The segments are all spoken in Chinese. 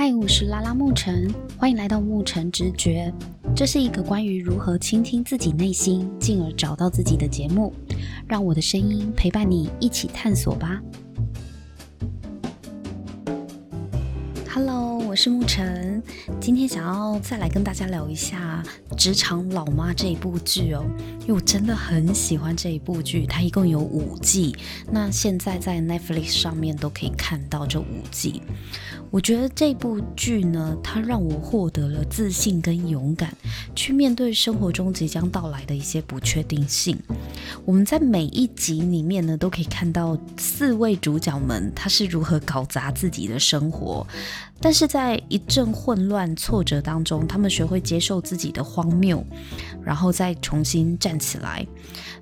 嗨，我是拉拉牧晨，欢迎来到牧晨直觉。这是一个关于如何倾听自己内心，进而找到自己的节目。让我的声音陪伴你一起探索吧。是沐晨，今天想要再来跟大家聊一下《职场老妈》这一部剧哦，因为我真的很喜欢这一部剧，它一共有五季，那现在在 Netflix 上面都可以看到这五季。我觉得这部剧呢，它让我获得了自信跟勇敢，去面对生活中即将到来的一些不确定性。我们在每一集里面呢，都可以看到四位主角们他是如何搞砸自己的生活，但是在一阵混乱挫折当中，他们学会接受自己的荒谬，然后再重新站起来。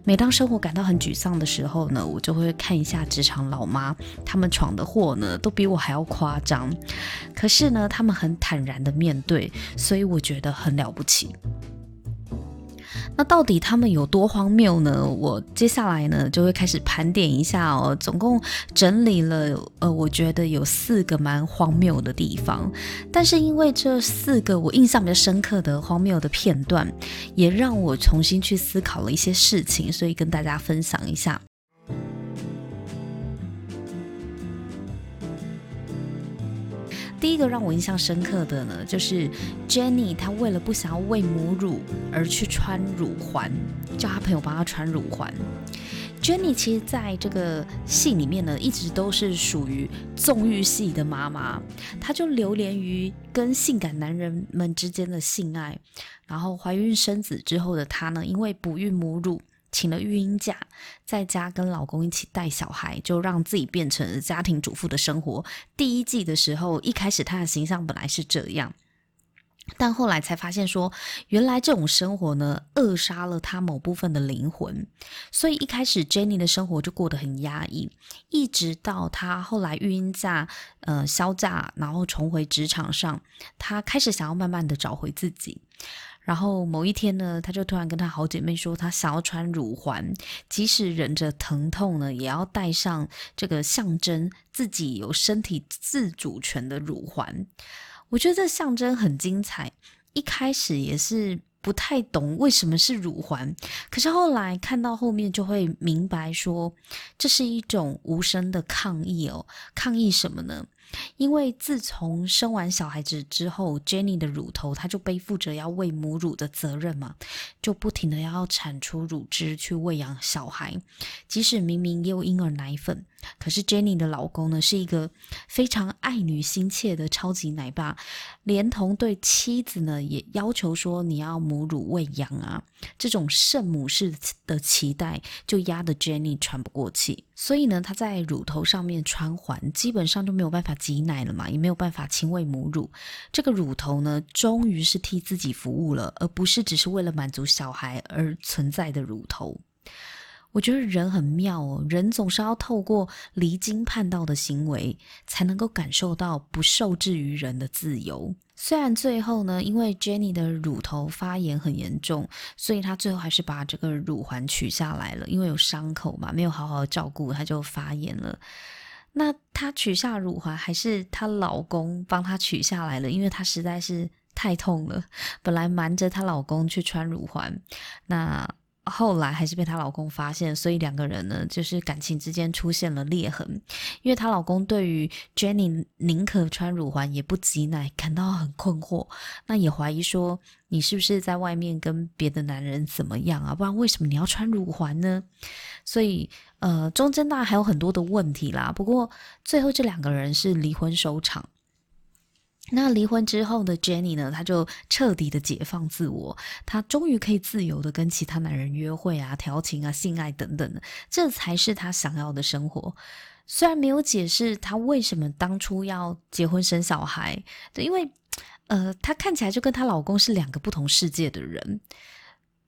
每当生活感到很沮丧的时候呢，我就会看一下职场老妈，他们闯的祸呢，都比我还要夸张。可是呢，他们很坦然的面对，所以我觉得很了不起。那到底他们有多荒谬呢？我接下来呢就会开始盘点一下哦，总共整理了呃，我觉得有四个蛮荒谬的地方。但是因为这四个我印象比较深刻的荒谬的片段，也让我重新去思考了一些事情，所以跟大家分享一下。第一个让我印象深刻的呢，就是 Jenny，她为了不想要喂母乳而去穿乳环，叫她朋友帮她穿乳环。Jenny 其实在这个戏里面呢，一直都是属于纵欲系的妈妈，她就流连于跟性感男人们之间的性爱，然后怀孕生子之后的她呢，因为不孕母乳。请了育婴假，在家跟老公一起带小孩，就让自己变成家庭主妇的生活。第一季的时候，一开始她的形象本来是这样，但后来才发现说，原来这种生活呢，扼杀了她某部分的灵魂。所以一开始 Jenny 的生活就过得很压抑，一直到她后来育婴假，呃，销假，然后重回职场上，她开始想要慢慢的找回自己。然后某一天呢，她就突然跟她好姐妹说，她想要穿乳环，即使忍着疼痛呢，也要戴上这个象征自己有身体自主权的乳环。我觉得这象征很精彩。一开始也是不太懂为什么是乳环，可是后来看到后面就会明白说，这是一种无声的抗议哦。抗议什么呢？因为自从生完小孩子之后，Jenny 的乳头她就背负着要喂母乳的责任嘛，就不停的要产出乳汁去喂养小孩，即使明明也有婴儿奶粉。可是 Jenny 的老公呢，是一个非常爱女心切的超级奶爸，连同对妻子呢也要求说，你要母乳喂养啊，这种圣母式的期待就压得 Jenny 喘不过气，所以呢，她在乳头上面穿环，基本上就没有办法挤奶了嘛，也没有办法亲喂母乳。这个乳头呢，终于是替自己服务了，而不是只是为了满足小孩而存在的乳头。我觉得人很妙哦，人总是要透过离经叛道的行为，才能够感受到不受制于人的自由。虽然最后呢，因为 Jenny 的乳头发炎很严重，所以她最后还是把这个乳环取下来了，因为有伤口嘛，没有好好照顾，她就发炎了。那她取下乳环，还是她老公帮她取下来了，因为她实在是太痛了，本来瞒着她老公去穿乳环，那。后来还是被她老公发现，所以两个人呢，就是感情之间出现了裂痕。因为她老公对于 Jenny 宁可穿乳环也不挤奶感到很困惑，那也怀疑说，你是不是在外面跟别的男人怎么样啊？不然为什么你要穿乳环呢？所以呃，中间当然还有很多的问题啦。不过最后这两个人是离婚收场。那离婚之后的 Jenny 呢，她就彻底的解放自我，她终于可以自由的跟其他男人约会啊、调情啊、性爱等等的，这才是她想要的生活。虽然没有解释她为什么当初要结婚生小孩，对，因为呃，她看起来就跟她老公是两个不同世界的人，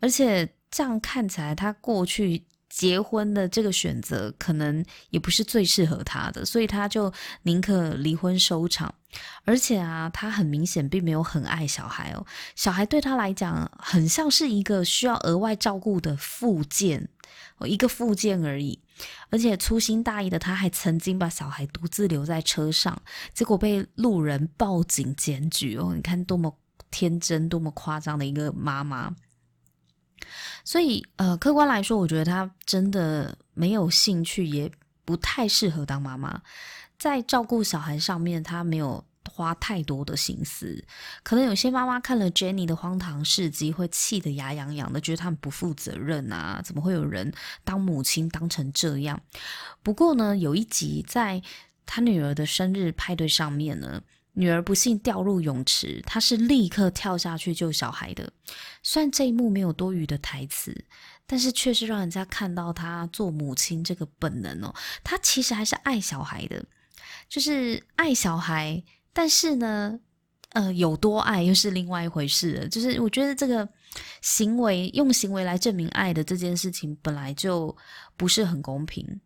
而且这样看起来，她过去。结婚的这个选择可能也不是最适合他的，所以他就宁可离婚收场。而且啊，他很明显并没有很爱小孩哦，小孩对他来讲很像是一个需要额外照顾的附件，哦，一个附件而已。而且粗心大意的他还曾经把小孩独自留在车上，结果被路人报警检举哦。你看多么天真、多么夸张的一个妈妈。所以，呃，客观来说，我觉得他真的没有兴趣，也不太适合当妈妈。在照顾小孩上面，他没有花太多的心思。可能有些妈妈看了 Jenny 的荒唐事迹，会气得牙痒痒的，觉得他们不负责任啊！怎么会有人当母亲当成这样？不过呢，有一集在他女儿的生日派对上面呢。女儿不幸掉入泳池，她是立刻跳下去救小孩的。虽然这一幕没有多余的台词，但是却是让人家看到她做母亲这个本能哦。她其实还是爱小孩的，就是爱小孩，但是呢，呃，有多爱又是另外一回事了。就是我觉得这个行为用行为来证明爱的这件事情本来就不是很公平。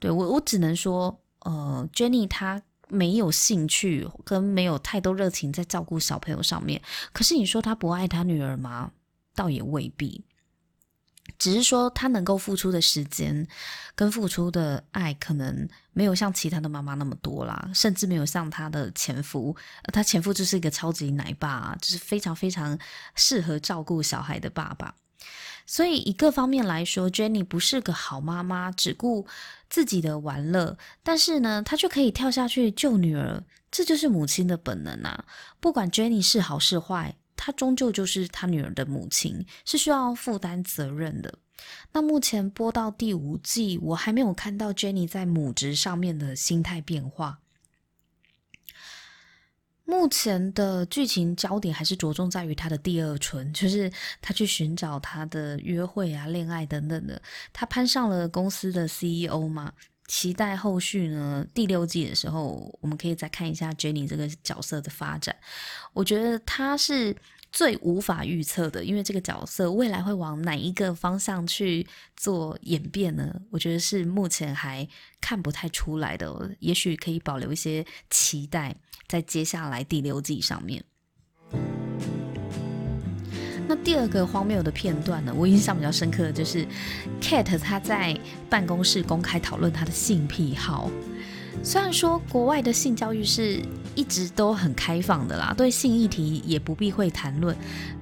对，我，我只能说，呃，Jenny 她。没有兴趣跟没有太多热情在照顾小朋友上面，可是你说他不爱他女儿吗？倒也未必，只是说他能够付出的时间跟付出的爱，可能没有像其他的妈妈那么多啦，甚至没有像他的前夫，他前夫就是一个超级奶爸，就是非常非常适合照顾小孩的爸爸。所以，以各方面来说，Jenny 不是个好妈妈，只顾自己的玩乐。但是呢，她却可以跳下去救女儿，这就是母亲的本能啊！不管 Jenny 是好是坏，她终究就是她女儿的母亲，是需要负担责任的。那目前播到第五季，我还没有看到 Jenny 在母职上面的心态变化。目前的剧情焦点还是着重在于他的第二春，就是他去寻找他的约会啊、恋爱等等的。他攀上了公司的 CEO 嘛，期待后续呢，第六季的时候，我们可以再看一下 Jenny 这个角色的发展。我觉得他是。最无法预测的，因为这个角色未来会往哪一个方向去做演变呢？我觉得是目前还看不太出来的，也许可以保留一些期待在接下来第六季上面。那第二个荒谬的片段呢，我印象比较深刻的就是 Kate 他在办公室公开讨论他的性癖好。虽然说国外的性教育是一直都很开放的啦，对性议题也不避讳谈论。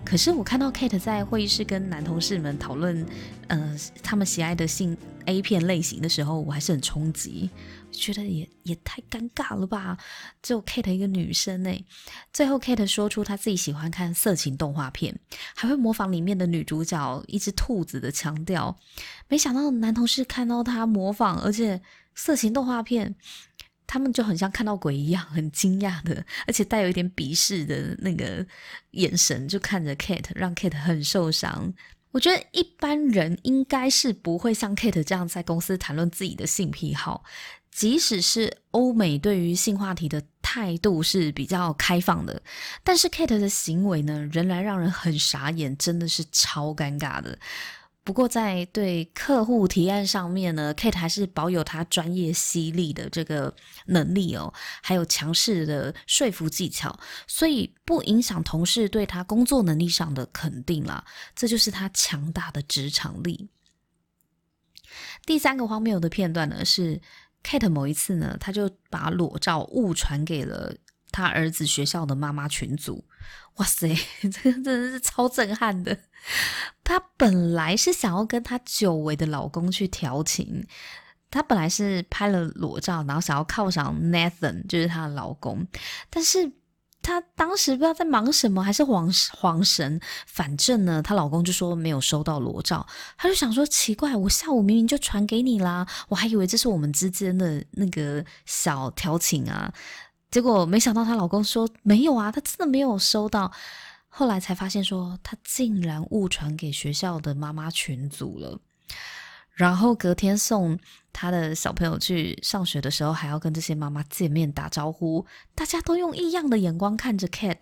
可是我看到 Kate 在会议室跟男同事们讨论，呃，他们喜爱的性 A 片类型的时候，我还是很冲击，觉得也也太尴尬了吧？只有 Kate 一个女生呢。最后 Kate 说出她自己喜欢看色情动画片，还会模仿里面的女主角一只兔子的腔调。没想到男同事看到她模仿，而且。色情动画片，他们就很像看到鬼一样，很惊讶的，而且带有一点鄙视的那个眼神，就看着 Kate，让 Kate 很受伤。我觉得一般人应该是不会像 Kate 这样在公司谈论自己的性癖好，即使是欧美对于性话题的态度是比较开放的，但是 Kate 的行为呢，仍然让人很傻眼，真的是超尴尬的。不过，在对客户提案上面呢，Kate 还是保有他专业犀利的这个能力哦，还有强势的说服技巧，所以不影响同事对他工作能力上的肯定啦。这就是他强大的职场力。第三个荒谬的片段呢，是 Kate 某一次呢，他就把裸照误传给了他儿子学校的妈妈群组。哇塞，这个真的是超震撼的。她本来是想要跟她久违的老公去调情，她本来是拍了裸照，然后想要犒赏 Nathan，就是她的老公。但是她当时不知道在忙什么，还是慌慌神。反正呢，她老公就说没有收到裸照，她就想说奇怪，我下午明明就传给你啦，我还以为这是我们之间的那个小调情啊。结果没想到她老公说没有啊，他真的没有收到。后来才发现说他竟然误传给学校的妈妈群组了。然后隔天送他的小朋友去上学的时候，还要跟这些妈妈见面打招呼，大家都用异样的眼光看着 Cat。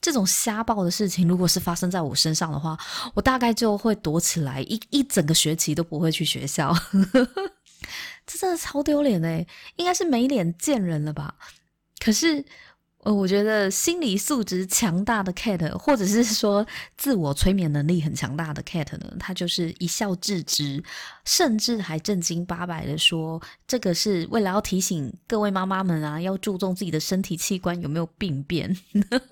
这种瞎报的事情，如果是发生在我身上的话，我大概就会躲起来一一整个学期都不会去学校。这真的超丢脸诶，应该是没脸见人了吧？可是，呃，我觉得心理素质强大的 cat，或者是说自我催眠能力很强大的 cat 呢，他就是一笑置之，甚至还正经八百的说，这个是为了要提醒各位妈妈们啊，要注重自己的身体器官有没有病变。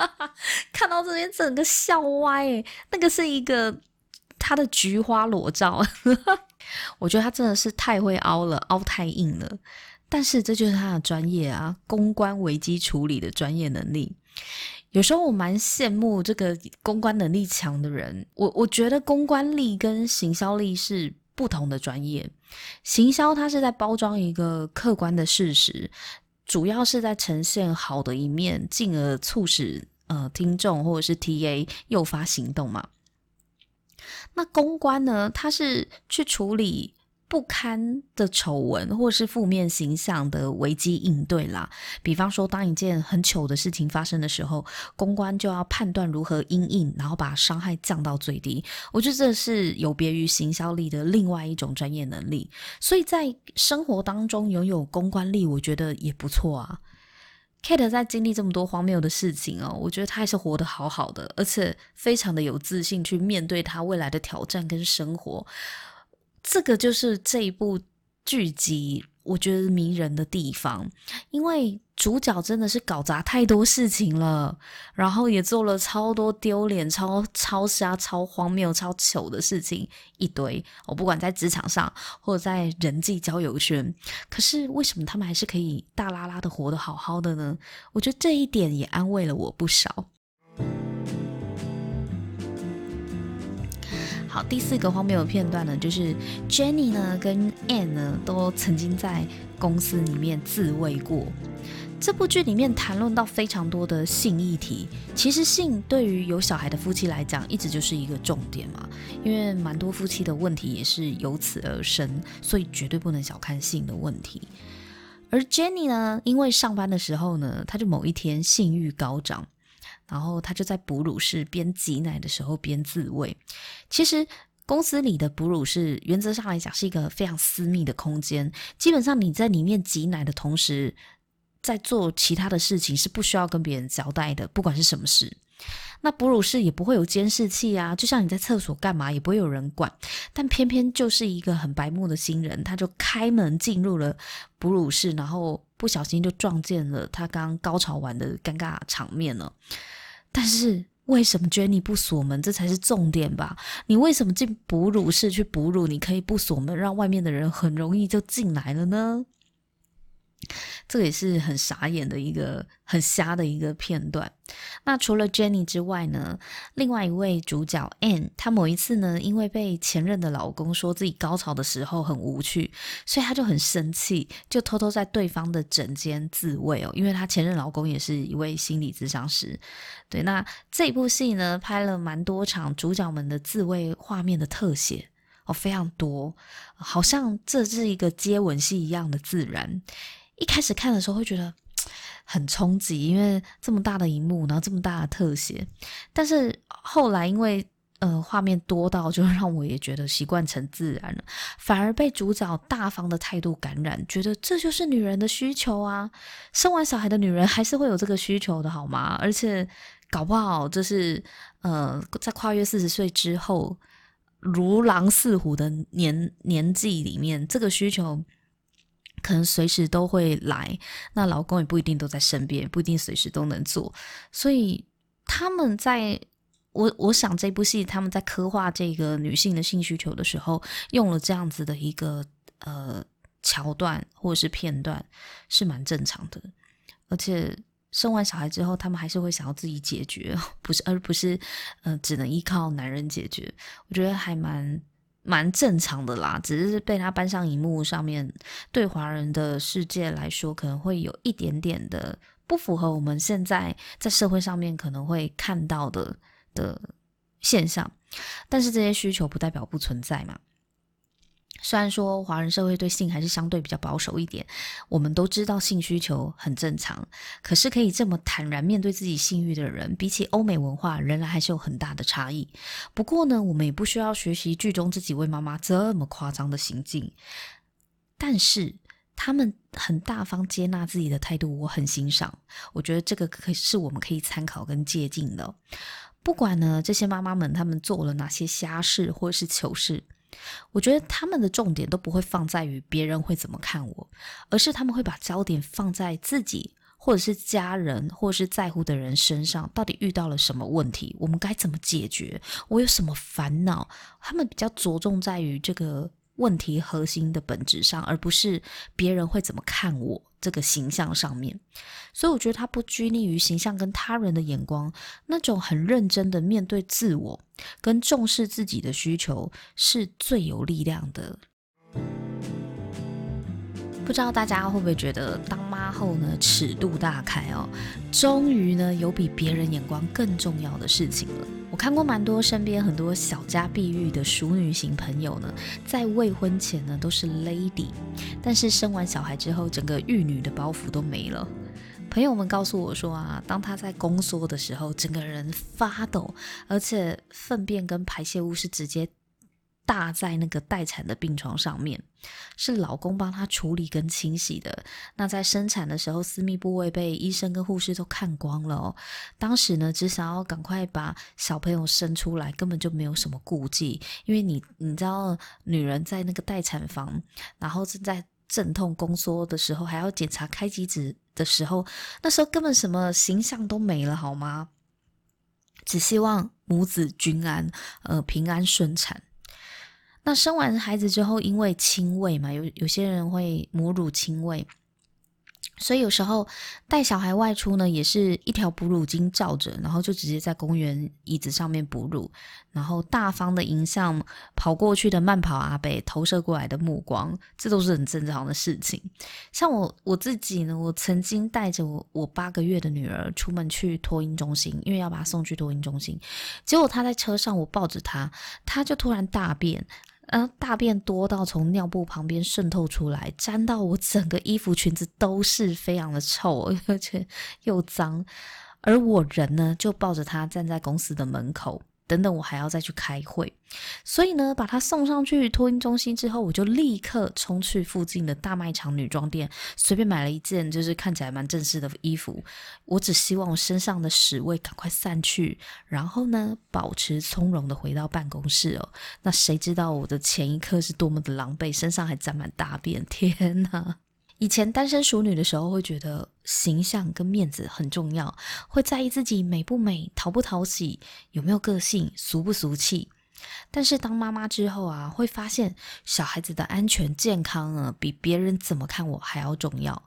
看到这边整个笑歪，那个是一个他的菊花裸照，我觉得他真的是太会凹了，凹太硬了。但是这就是他的专业啊，公关危机处理的专业能力。有时候我蛮羡慕这个公关能力强的人。我我觉得公关力跟行销力是不同的专业。行销它是在包装一个客观的事实，主要是在呈现好的一面，进而促使呃听众或者是 TA 诱发行动嘛。那公关呢，它是去处理。不堪的丑闻或是负面形象的危机应对啦，比方说，当一件很糗的事情发生的时候，公关就要判断如何因应，然后把伤害降到最低。我觉得这是有别于行销力的另外一种专业能力。所以在生活当中拥有公关力，我觉得也不错啊。Kate 在经历这么多荒谬的事情哦，我觉得他还是活得好好的，而且非常的有自信去面对他未来的挑战跟生活。这个就是这一部剧集我觉得迷人的地方，因为主角真的是搞砸太多事情了，然后也做了超多丢脸、超超瞎、超荒谬、超糗的事情一堆。我不管在职场上或者在人际交友圈，可是为什么他们还是可以大拉拉的活得好好的呢？我觉得这一点也安慰了我不少。好，第四个荒谬的片段呢，就是 Jenny 呢跟 Anne 呢都曾经在公司里面自慰过。这部剧里面谈论到非常多的性议题，其实性对于有小孩的夫妻来讲，一直就是一个重点嘛。因为蛮多夫妻的问题也是由此而生，所以绝对不能小看性的问题。而 Jenny 呢，因为上班的时候呢，她就某一天性欲高涨。然后他就在哺乳室边挤奶的时候边自慰。其实公司里的哺乳室原则上来讲是一个非常私密的空间，基本上你在里面挤奶的同时，在做其他的事情是不需要跟别人交代的，不管是什么事。那哺乳室也不会有监视器啊，就像你在厕所干嘛也不会有人管。但偏偏就是一个很白目的新人，他就开门进入了哺乳室，然后不小心就撞见了他刚高潮完的尴尬场面了。但是为什么 Jenny 不锁门？这才是重点吧？你为什么进哺乳室去哺乳？你可以不锁门，让外面的人很容易就进来了呢？这也是很傻眼的一个很瞎的一个片段。那除了 Jenny 之外呢，另外一位主角 Anne，她某一次呢，因为被前任的老公说自己高潮的时候很无趣，所以她就很生气，就偷偷在对方的枕间自慰哦。因为她前任老公也是一位心理咨商师。对，那这部戏呢，拍了蛮多场主角们的自慰画面的特写哦，非常多，好像这是一个接吻戏一样的自然。一开始看的时候会觉得很冲击，因为这么大的荧幕，然后这么大的特写。但是后来因为呃画面多到，就让我也觉得习惯成自然了，反而被主角大方的态度感染，觉得这就是女人的需求啊！生完小孩的女人还是会有这个需求的好吗？而且搞不好这是呃在跨越四十岁之后如狼似虎的年年纪里面，这个需求。可能随时都会来，那老公也不一定都在身边，不一定随时都能做。所以他们在我我想这部戏他们在刻画这个女性的性需求的时候，用了这样子的一个呃桥段或者是片段，是蛮正常的。而且生完小孩之后，他们还是会想要自己解决，不是而不是呃只能依靠男人解决。我觉得还蛮。蛮正常的啦，只是被他搬上荧幕上面，对华人的世界来说，可能会有一点点的不符合我们现在在社会上面可能会看到的的现象。但是这些需求不代表不存在嘛。虽然说华人社会对性还是相对比较保守一点，我们都知道性需求很正常，可是可以这么坦然面对自己性欲的人，比起欧美文化，仍然还是有很大的差异。不过呢，我们也不需要学习剧中这几位妈妈这么夸张的行径。但是他们很大方接纳自己的态度，我很欣赏。我觉得这个可是我们可以参考跟借鉴的。不管呢，这些妈妈们他们做了哪些瞎事或是糗事，我觉得他们的重点都不会放在于别人会怎么看我，而是他们会把焦点放在自己或者是家人或者是在乎的人身上，到底遇到了什么问题，我们该怎么解决，我有什么烦恼，他们比较着重在于这个。问题核心的本质上，而不是别人会怎么看我这个形象上面。所以我觉得他不拘泥于形象跟他人的眼光，那种很认真的面对自我跟重视自己的需求，是最有力量的。不知道大家会不会觉得当妈后呢，尺度大开哦，终于呢有比别人眼光更重要的事情了。我看过蛮多身边很多小家碧玉的熟女型朋友呢，在未婚前呢都是 lady，但是生完小孩之后，整个玉女的包袱都没了。朋友们告诉我说啊，当她在宫缩的时候，整个人发抖，而且粪便跟排泄物是直接。大在那个待产的病床上面，是老公帮她处理跟清洗的。那在生产的时候，私密部位被医生跟护士都看光了哦。当时呢，只想要赶快把小朋友生出来，根本就没有什么顾忌。因为你你知道，女人在那个待产房，然后正在阵痛宫缩的时候，还要检查开机子的时候，那时候根本什么形象都没了，好吗？只希望母子均安，呃，平安顺产。那生完孩子之后，因为亲喂嘛，有有些人会母乳亲喂，所以有时候带小孩外出呢，也是一条哺乳巾罩着，然后就直接在公园椅子上面哺乳，然后大方的迎向跑过去的慢跑阿伯投射过来的目光，这都是很正常的事情。像我我自己呢，我曾经带着我我八个月的女儿出门去托婴中心，因为要把她送去托婴中心，结果她在车上，我抱着她，她就突然大便。嗯，大便多到从尿布旁边渗透出来，沾到我整个衣服裙子都是，非常的臭，而且又脏。而我人呢，就抱着他站在公司的门口。等等，我还要再去开会，所以呢，把他送上去托婴中心之后，我就立刻冲去附近的大卖场女装店，随便买了一件就是看起来蛮正式的衣服。我只希望我身上的屎味赶快散去，然后呢，保持从容的回到办公室哦。那谁知道我的前一刻是多么的狼狈，身上还沾满大便，天哪！以前单身熟女的时候，会觉得形象跟面子很重要，会在意自己美不美、讨不讨喜、有没有个性、俗不俗气。但是当妈妈之后啊，会发现小孩子的安全健康啊，比别人怎么看我还要重要。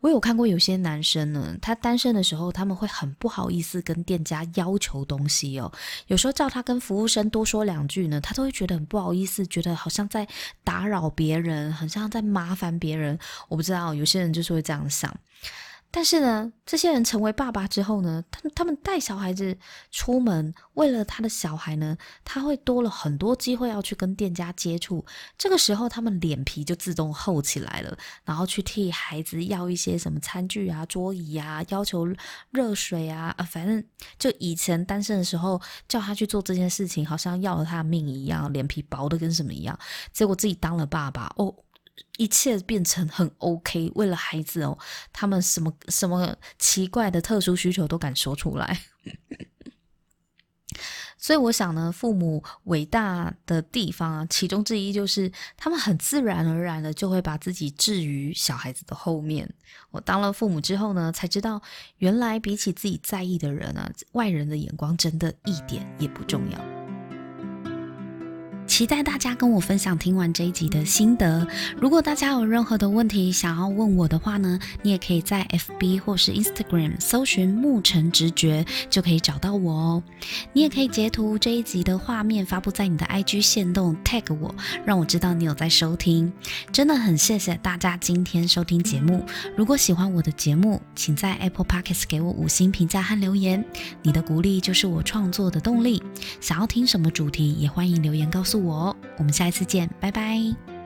我有看过有些男生呢，他单身的时候，他们会很不好意思跟店家要求东西哦。有时候叫他跟服务生多说两句呢，他都会觉得很不好意思，觉得好像在打扰别人，很像在麻烦别人。我不知道，有些人就是会这样想。但是呢，这些人成为爸爸之后呢，他他们带小孩子出门，为了他的小孩呢，他会多了很多机会要去跟店家接触。这个时候，他们脸皮就自动厚起来了，然后去替孩子要一些什么餐具啊、桌椅啊，要求热水啊，啊，反正就以前单身的时候叫他去做这件事情，好像要了他的命一样，脸皮薄的跟什么一样。结果自己当了爸爸哦。一切变成很 OK，为了孩子哦，他们什么什么奇怪的特殊需求都敢说出来。所以我想呢，父母伟大的地方啊，其中之一就是他们很自然而然的就会把自己置于小孩子的后面。我当了父母之后呢，才知道原来比起自己在意的人啊，外人的眼光真的一点也不重要。期待大家跟我分享听完这一集的心得。如果大家有任何的问题想要问我的话呢，你也可以在 FB 或是 Instagram 搜寻牧尘直觉，就可以找到我哦。你也可以截图这一集的画面发布在你的 IG 线动 tag 我，让我知道你有在收听。真的很谢谢大家今天收听节目。如果喜欢我的节目，请在 Apple Podcast 给我五星评价和留言。你的鼓励就是我创作的动力。想要听什么主题，也欢迎留言告诉我。我，我们下一次见，拜拜。